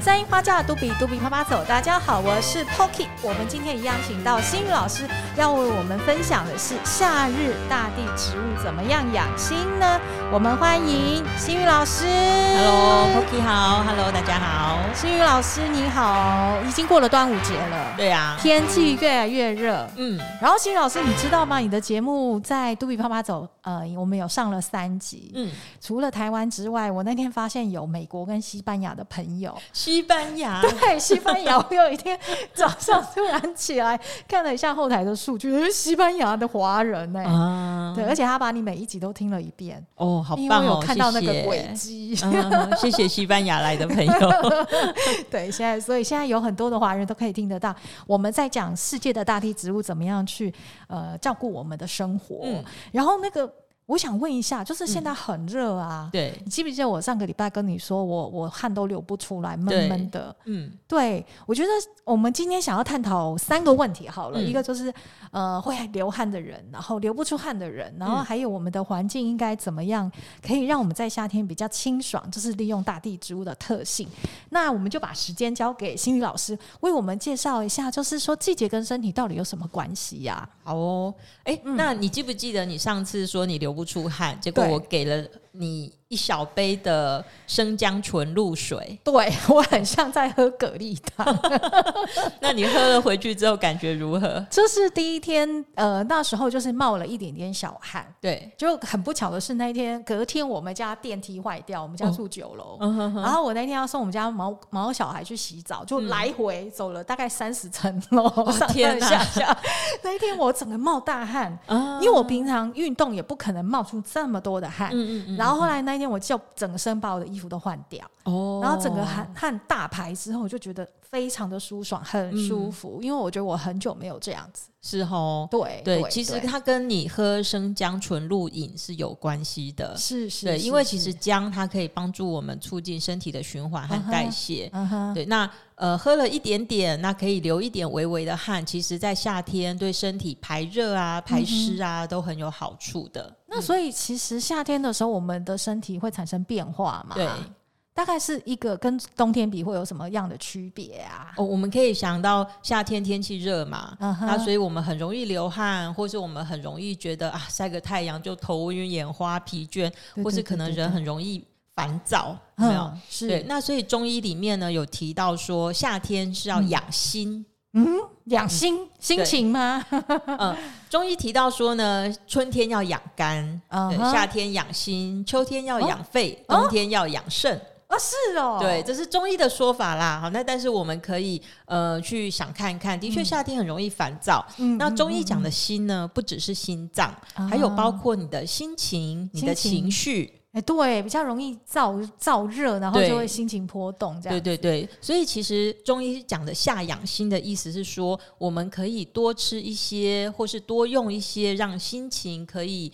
三樱花架，嘟比嘟比啪啪走。大家好，我是 Poki。我们今天一样请到心宇老师，要为我们分享的是夏日大地植物怎么样养心呢？我们欢迎心宇老师。Hello，Poki 好。Hello，大家好。心宇老师你好，已经过了端午节了。对呀、啊，天气越来越热。嗯，然后心宇老师，你知道吗？你的节目在嘟比啪啪走，呃，我们有上了三集。嗯，除了台湾之外，我那天发现有美国跟西班牙的朋友。西班牙，对，西班牙。我有一天早上突然起来看了一下后台的数据，是西班牙的华人呢、欸。啊，对，而且他把你每一集都听了一遍。哦，好棒哦！有看到那个轨迹。谢谢西班牙来的朋友。对，现在所以现在有很多的华人都可以听得到我们在讲世界的大地植物怎么样去呃照顾我们的生活。嗯、然后那个。我想问一下，就是现在很热啊，嗯、对，你记不记得我上个礼拜跟你说我，我我汗都流不出来，闷闷的，嗯，对，我觉得我们今天想要探讨三个问题，好了，嗯、一个就是呃会流汗的人，然后流不出汗的人，然后还有我们的环境应该怎么样可以让我们在夏天比较清爽，就是利用大地植物的特性。那我们就把时间交给心理老师为我们介绍一下，就是说季节跟身体到底有什么关系呀、啊？好哦，哎、欸，嗯、那你记不记得你上次说你流不出汗，结果我给了你一小杯的生姜纯露水，对，我很像在喝蛤蜊汤。那你喝了回去之后感觉如何？这是第一天，呃，那时候就是冒了一点点小汗。对，就很不巧的是那一天隔天我们家电梯坏掉，我们家住九楼，哦、然后我那天要送我们家毛毛小孩去洗澡，就来回走了大概三十层楼，嗯、上天哪下下。那一天我整个冒大汗，啊、因为我平常运动也不可能冒出这么多的汗。嗯嗯嗯嗯，然后后来那一天我就整身把我的衣服都换掉，哦，然后整个汗汗大排之后，我就觉得非常的舒爽，很舒服，嗯、因为我觉得我很久没有这样子。是哦，对对，对其实它跟你喝生姜纯露饮是有关系的，是是，对，因为其实姜它可以帮助我们促进身体的循环和代谢，嗯哼，对，那呃喝了一点点，那可以流一点微微的汗，其实在夏天对身体排热啊、排湿啊、嗯、都很有好处的。那所以其实夏天的时候，我们的身体会产生变化嘛？对。大概是一个跟冬天比会有什么样的区别啊？哦，我们可以想到夏天天气热嘛，那、uh huh. 所以我们很容易流汗，或是我们很容易觉得啊晒个太阳就头晕眼花疲倦，或是可能人很容易烦躁，有没有？嗯、是对。那所以中医里面呢有提到说夏天是要养心，嗯，养心、嗯、心情吗？嗯，中医提到说呢，春天要养肝，uh huh. 夏天养心，秋天要养肺，哦、冬天要养肾。哦啊，是哦，对，这是中医的说法啦。好，那但是我们可以呃去想看看，的确夏天很容易烦躁。嗯，那中医讲的心呢，不只是心脏，嗯、还有包括你的心情、心情你的情绪。哎，对，比较容易燥燥热，然后就会心情波动。这样，对对对。所以其实中医讲的下养心的意思是说，我们可以多吃一些，或是多用一些，让心情可以。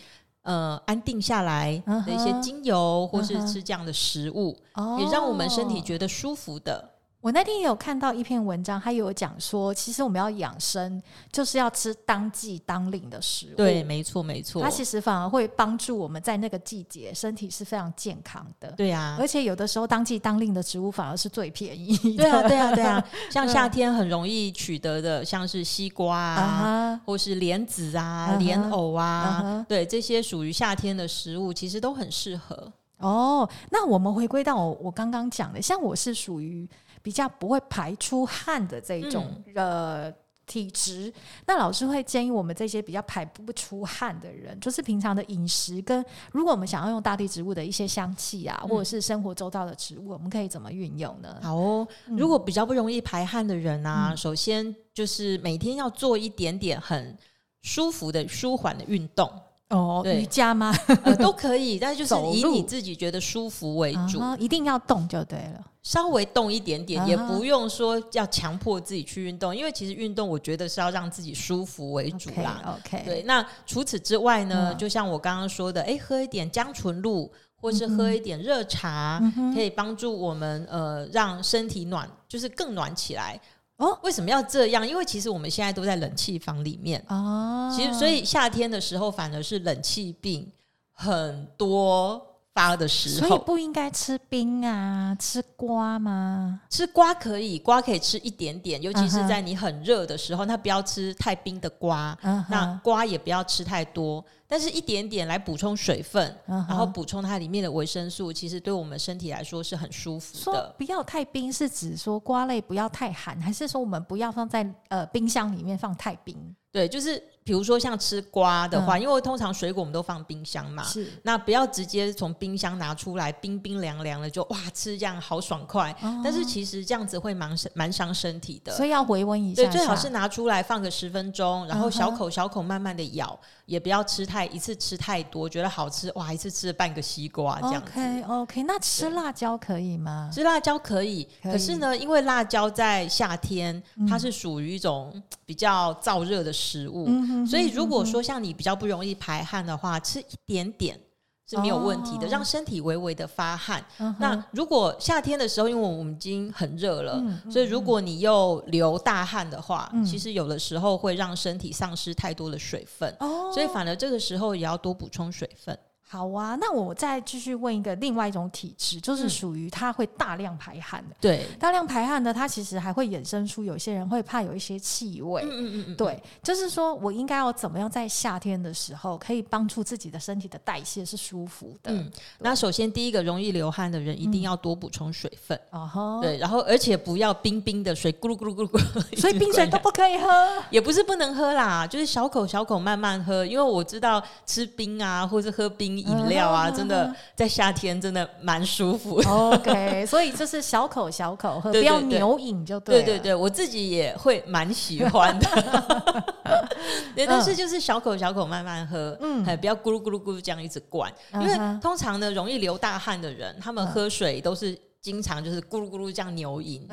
呃，安定下来的一些精油，uh huh, 或是吃这样的食物，uh huh. 也让我们身体觉得舒服的。我那天也有看到一篇文章，他有讲说，其实我们要养生，就是要吃当季当令的食物。对，没错，没错。它其实反而会帮助我们在那个季节身体是非常健康的。对啊，而且有的时候当季当令的植物反而是最便宜的。对啊，对啊，对啊。像夏天很容易取得的，像是西瓜啊，uh huh. 或是莲子啊、莲、uh huh. 藕啊，uh huh. 对，这些属于夏天的食物，其实都很适合。哦，那我们回归到我我刚刚讲的，像我是属于。比较不会排出汗的这种呃体质，嗯、那老师会建议我们这些比较排不出汗的人，就是平常的饮食跟如果我们想要用大地植物的一些香气啊，嗯、或者是生活周到的植物，我们可以怎么运用呢？好哦，嗯、如果比较不容易排汗的人啊，嗯、首先就是每天要做一点点很舒服的舒缓的运动。哦，瑜伽吗？呃，都可以，但是就是以你自己觉得舒服为主，路一定要动就对了。稍微动一点点，啊、也不用说要强迫自己去运动，因为其实运动我觉得是要让自己舒服为主啦。OK，, okay 对。那除此之外呢，嗯、就像我刚刚说的，哎，喝一点姜纯露，或是喝一点热茶，嗯、可以帮助我们呃让身体暖，就是更暖起来。哦，为什么要这样？因为其实我们现在都在冷气房里面。哦，其实所以夏天的时候反而是冷气病很多发的时候，所以不应该吃冰啊，吃瓜吗？吃瓜可以，瓜可以吃一点点，尤其是在你很热的时候，那不要吃太冰的瓜，那瓜也不要吃太多。但是一点点来补充水分，uh huh. 然后补充它里面的维生素，其实对我们身体来说是很舒服的。说不要太冰，是指说瓜类不要太寒，还是说我们不要放在呃冰箱里面放太冰？对，就是比如说像吃瓜的话，嗯、因为通常水果我们都放冰箱嘛，是那不要直接从冰箱拿出来冰冰凉凉的就哇吃这样好爽快，哦、但是其实这样子会蛮蛮伤身体的，所以要回温一下，下。对，最好是拿出来放个十分钟，然后小口小口慢慢的咬，嗯、也不要吃太一次吃太多，觉得好吃哇一次吃了半个西瓜这样子。OK OK，那吃辣椒可以吗？吃辣椒可以，可以可是呢，因为辣椒在夏天它是属于一种比较燥热的食。物，嗯、哼所以如果说像你比较不容易排汗的话，吃一点点是没有问题的，哦、让身体微微的发汗。嗯、那如果夏天的时候，因为我们已经很热了，嗯、所以如果你又流大汗的话，嗯、其实有的时候会让身体丧失太多的水分。哦、所以反而这个时候也要多补充水分。好啊，那我再继续问一个另外一种体质，就是属于它会大量排汗的。对，大量排汗的，它其实还会衍生出有些人会怕有一些气味。嗯嗯嗯对，就是说我应该要怎么样在夏天的时候可以帮助自己的身体的代谢是舒服的？嗯，那首先第一个容易流汗的人一定要多补充水分。哦、嗯、对，然后而且不要冰冰的水咕噜咕噜咕噜咕噜，所以冰水都不可以喝，也不是不能喝啦，就是小口小口慢慢喝，因为我知道吃冰啊，或是喝冰饮料啊。真的在夏天真的蛮舒服。OK，所以就是小口小口喝，不要牛饮就对。对对对，我自己也会蛮喜欢的。对，但是就是小口小口慢慢喝，嗯，不要咕噜咕噜咕噜这样一直灌，因为通常呢，容易流大汗的人，他们喝水都是经常就是咕噜咕噜这样牛饮。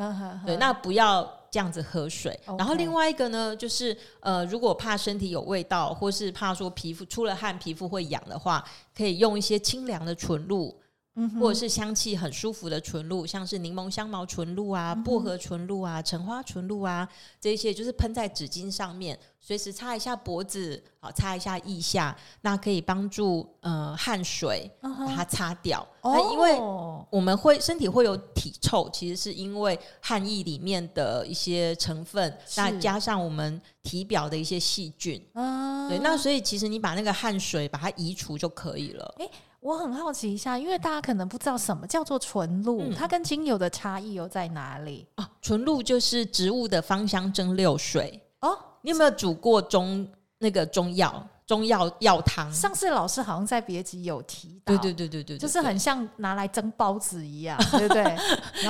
对，那不要。这样子喝水.然后另外一个呢，就是呃，如果怕身体有味道，或是怕说皮肤出了汗皮肤会痒的话，可以用一些清凉的纯露。嗯、或者是香气很舒服的纯露，像是柠檬香茅纯露啊、薄荷纯露啊、橙花纯露啊，这些就是喷在纸巾上面，随时擦一下脖子，好擦一下腋下，那可以帮助呃汗水把它擦掉。那、uh. 因为我们会身体会有体臭，其实是因为汗液里面的一些成分，是那加上我们体表的一些细菌。Uh huh. 对，那所以其实你把那个汗水把它移除就可以了。欸我很好奇一下，因为大家可能不知道什么叫做纯露，嗯、它跟精油的差异又在哪里？啊，纯露就是植物的芳香蒸馏水哦。你有没有煮过中那个中药？中药药汤，上次老师好像在别集有提到，对对对对对，就是很像拿来蒸包子一样，对不对？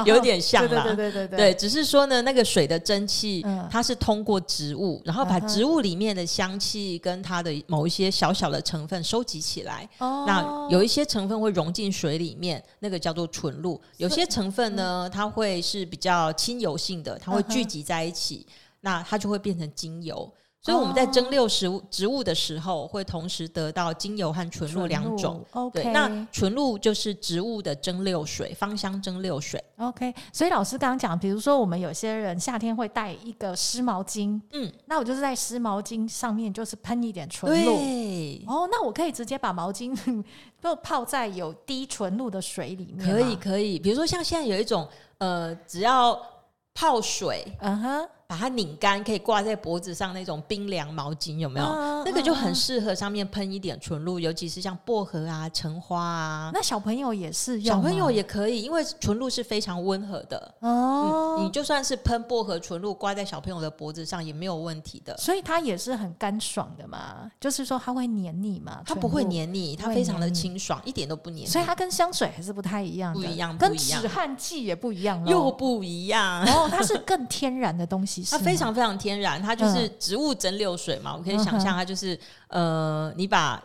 有点像啦，对对对对对，只是说呢，那个水的蒸汽，它是通过植物，然后把植物里面的香气跟它的某一些小小的成分收集起来。那有一些成分会溶进水里面，那个叫做纯露；有些成分呢，它会是比较亲油性的，它会聚集在一起，那它就会变成精油。所以我们在蒸馏食物植物的时候，会同时得到精油和纯露两种。OK，那纯露就是植物的蒸馏水，芳香蒸馏水。OK，所以老师刚刚讲，比如说我们有些人夏天会带一个湿毛巾，嗯，那我就是在湿毛巾上面就是喷一点纯露。对，哦，那我可以直接把毛巾就泡在有低纯露的水里面。可以，可以。比如说像现在有一种，呃，只要泡水，嗯哼。把它拧干，可以挂在脖子上那种冰凉毛巾，有没有？啊、那个就很适合上面喷一点纯露，尤其是像薄荷啊、橙花啊。那小朋友也是，小朋友也可以，因为纯露是非常温和的。哦、嗯，你就算是喷薄荷纯露挂在小朋友的脖子上也没有问题的。所以它也是很干爽的嘛，就是说它会黏腻嘛？它不会黏腻，它非常的清爽，一点都不黏腻。所以它跟香水还是不太一样的，不一样，跟止汗剂也不一样，又不一样。哦，它是更天然的东西。它非常非常天然，它就是植物蒸馏水嘛。嗯、我可以想象，它就是呃，你把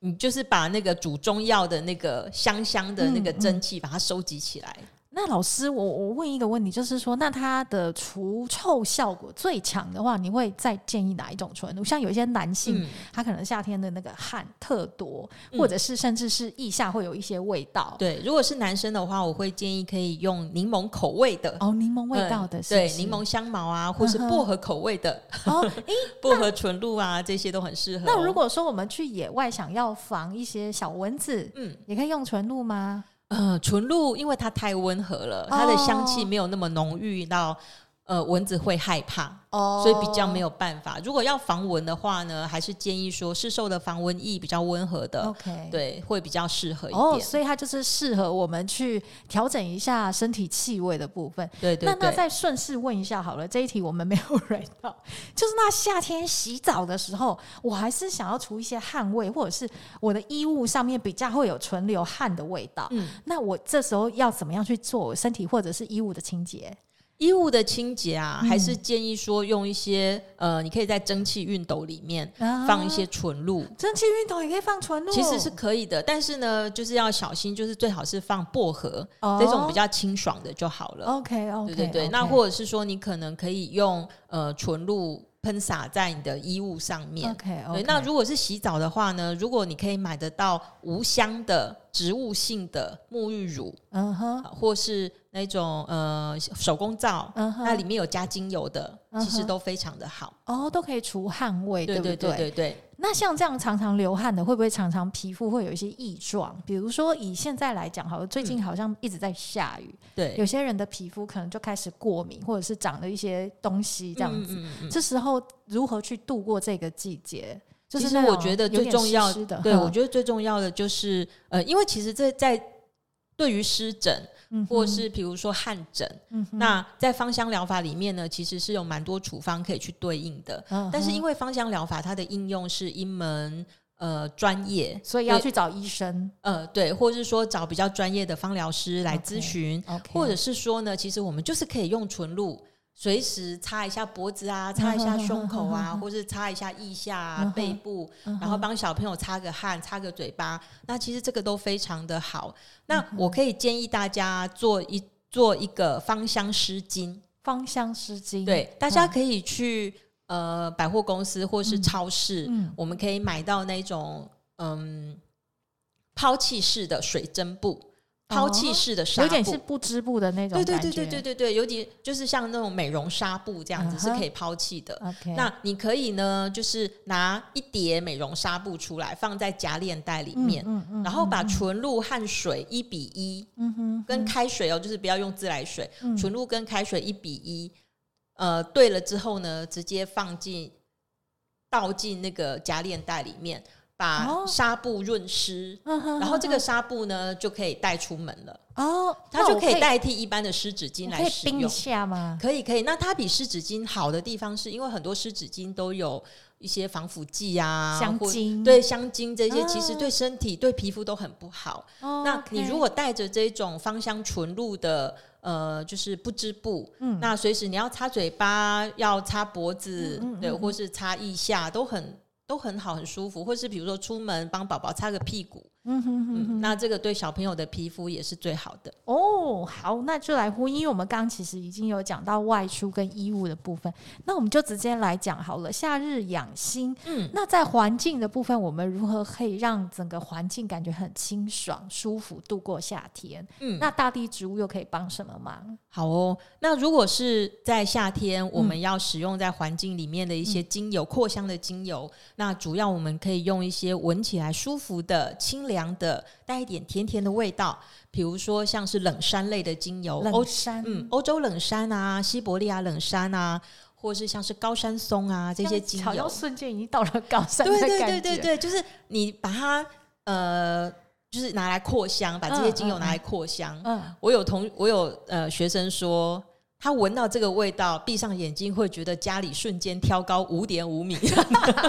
你就是把那个煮中药的那个香香的那个蒸汽，把它收集起来。那老师，我我问一个问题，就是说，那它的除臭效果最强的话，你会再建议哪一种纯露？像有一些男性，嗯、他可能夏天的那个汗特多，嗯、或者是甚至是腋下会有一些味道。对，如果是男生的话，我会建议可以用柠檬口味的哦，柠檬味道的，是是对，柠檬香茅啊，或是薄荷口味的哦，诶，薄荷纯露啊，这些都很适合、哦。那如果说我们去野外想要防一些小蚊子，嗯，也可以用纯露吗？呃，纯露因为它太温和了，它的香气没有那么浓郁到。呃，蚊子会害怕哦，所以比较没有办法。如果要防蚊的话呢，还是建议说市售的防蚊液比较温和的，OK，对，会比较适合一点。哦，所以它就是适合我们去调整一下身体气味的部分。对对对。那那再顺势问一下好了，这一题我们没有 蕊到，就是那夏天洗澡的时候，我还是想要除一些汗味，或者是我的衣物上面比较会有存留汗的味道。嗯，那我这时候要怎么样去做身体或者是衣物的清洁？衣物的清洁啊，还是建议说用一些、嗯、呃，你可以在蒸汽熨斗里面放一些纯露。蒸汽熨斗也可以放纯露，其实是可以的，但是呢，就是要小心，就是最好是放薄荷、哦、这种比较清爽的就好了。OK OK，对对对。Okay. 那或者是说，你可能可以用呃纯露喷洒在你的衣物上面。OK OK。对，那如果是洗澡的话呢，如果你可以买得到无香的植物性的沐浴乳，嗯哼，或是。那种呃手工皂，那、uh huh. 里面有加精油的，uh huh. 其实都非常的好哦，oh, 都可以除汗味，对？对对对对。那像这样常常流汗的，会不会常常皮肤会有一些异状？比如说以现在来讲，好了，最近好像一直在下雨，对、嗯，有些人的皮肤可能就开始过敏，或者是长了一些东西这样子。嗯嗯嗯、这时候如何去度过这个季节？就是其实我觉得最重要的，的对，我觉得最重要的就是呃，因为其实这在对于湿疹。或是比如说汗疹，嗯、那在芳香疗法里面呢，其实是有蛮多处方可以去对应的。嗯、但是因为芳香疗法它的应用是一门呃专业，所以要去找医生。呃，对，或者是说找比较专业的芳疗师来咨询，okay, okay 或者是说呢，其实我们就是可以用纯露。随时擦一下脖子啊，擦一下胸口啊，嗯、或是擦一下腋下、啊、嗯、背部，嗯、然后帮小朋友擦个汗、擦个嘴巴。那其实这个都非常的好。那我可以建议大家做一做一个芳香湿巾。芳香湿巾，对，大家可以去呃百货公司或是超市，嗯、我们可以买到那种嗯抛弃式的水蒸布。抛弃式的纱布，有点是不织布的那种。对对对对对对对，有点就是像那种美容纱布这样子，是可以抛弃的。Uh. 那你可以呢，就是拿一叠美容纱布出来，放在夹链袋里面，嗯嗯、然后把纯露和水一比一，跟开水哦，就是不要用自来水，纯、嗯、露跟开水一比一，呃，对了之后呢，直接放进倒进那个夹链袋里面。把纱布润湿，哦、然后这个纱布呢就可以带出门了。哦，它就可以代替一般的湿纸巾来使用。冰一下吗？可以，可以。那它比湿纸巾好的地方，是因为很多湿纸巾都有一些防腐剂啊，香精，对香精这些，其实对身体、哦、对皮肤都很不好。哦、那你如果带着这种芳香纯露的，呃，就是不织布，嗯，那随时你要擦嘴巴，要擦脖子，嗯嗯嗯对，或是擦腋下，都很。都很好，很舒服，或是比如说出门帮宝宝擦个屁股。嗯哼哼哼，那这个对小朋友的皮肤也是最好的哦。好，那就来呼应，因为我们刚刚其实已经有讲到外出跟衣物的部分，那我们就直接来讲好了。夏日养心，嗯，那在环境的部分，我们如何可以让整个环境感觉很清爽、舒服度过夏天？嗯，那大地植物又可以帮什么忙？好哦，那如果是在夏天，我们要使用在环境里面的一些精油、扩、嗯、香的精油，那主要我们可以用一些闻起来舒服的清凉。凉的带一点甜甜的味道，比如说像是冷杉类的精油，冷杉，嗯，欧洲冷杉啊，西伯利亚冷杉啊，或是像是高山松啊这些精油，瞬间已经到了高山的感觉。对对对对对，就是你把它呃，就是拿来扩香，把这些精油拿来扩香。嗯，我有同我有呃学生说。他闻到这个味道，闭上眼睛会觉得家里瞬间挑高五点五米，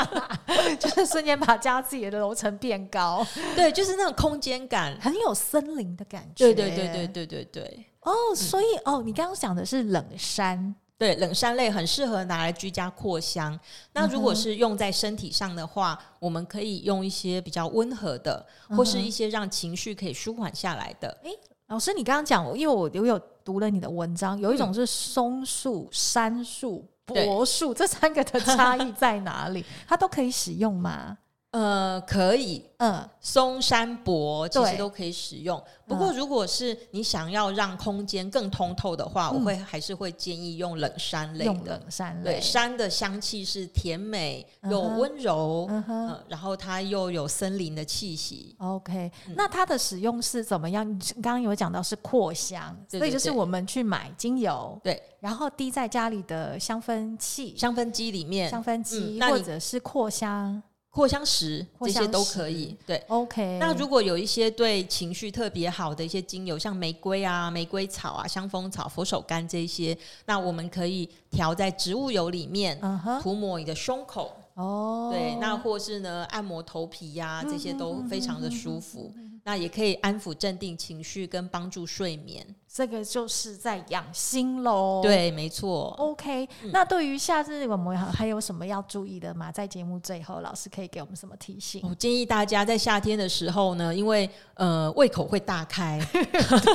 就是瞬间把家自己的楼层变高。对，就是那种空间感，很有森林的感觉。对对对对对对对。哦，所以哦，你刚刚讲的是冷杉，对，冷杉类很适合拿来居家扩香。那如果是用在身体上的话，我们可以用一些比较温和的，或是一些让情绪可以舒缓下来的。诶老师，你刚刚讲，因为我我有读了你的文章，有一种是松树、杉树、柏树，这三个的 差异在哪里？它都可以使用吗？呃，可以，嗯，松、山、柏其实都可以使用。不过，如果是你想要让空间更通透的话，嗯、我会还是会建议用冷杉类的。用冷杉类，对，杉的香气是甜美又温柔，嗯哼，呃、然后它又有森林的气息。OK，、嗯、那它的使用是怎么样？你刚刚有讲到是扩香，对对对，所以就是我们去买精油，对，然后滴在家里的香氛器、香氛机里面，香氛机、嗯、或者是扩香。扩香石这些都可以，对，OK。那如果有一些对情绪特别好的一些精油，像玫瑰啊、玫瑰草啊、香风草、佛手柑这些，那我们可以调在植物油里面，涂抹你的胸口。哦，对，那或是呢，按摩头皮呀、啊，这些都非常的舒服。那也可以安抚、镇定情绪，跟帮助睡眠。这个就是在养心喽。对，没错。OK，、嗯、那对于夏日我们还有什么要注意的吗？在节目最后，老师可以给我们什么提醒？我建议大家在夏天的时候呢，因为呃胃口会大开，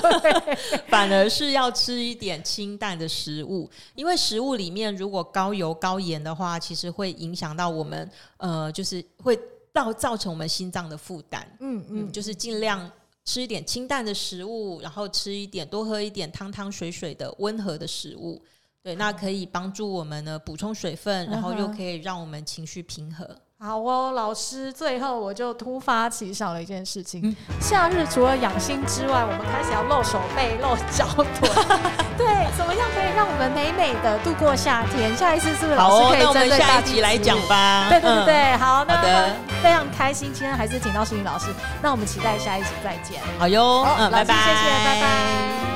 反而是要吃一点清淡的食物，因为食物里面如果高油高盐的话，其实会影响到我们呃，就是会。到造成我们心脏的负担，嗯嗯，就是尽量吃一点清淡的食物，然后吃一点多喝一点汤汤水水的温和的食物，对，那可以帮助我们呢补充水分，然后又可以让我们情绪平和。好哦，老师，最后我就突发奇想了一件事情：嗯、夏日除了养心之外，我们开始要露手背、露脚腿，对，怎么样可以让我们美美的度过夏天？下一次是不是老师可以针对下一集来讲吧？对对对对，嗯、好，那好的，非常开心，今天还是请到淑云老师，那我们期待下一集再见。好哟，嗯，拜拜，谢谢，拜拜。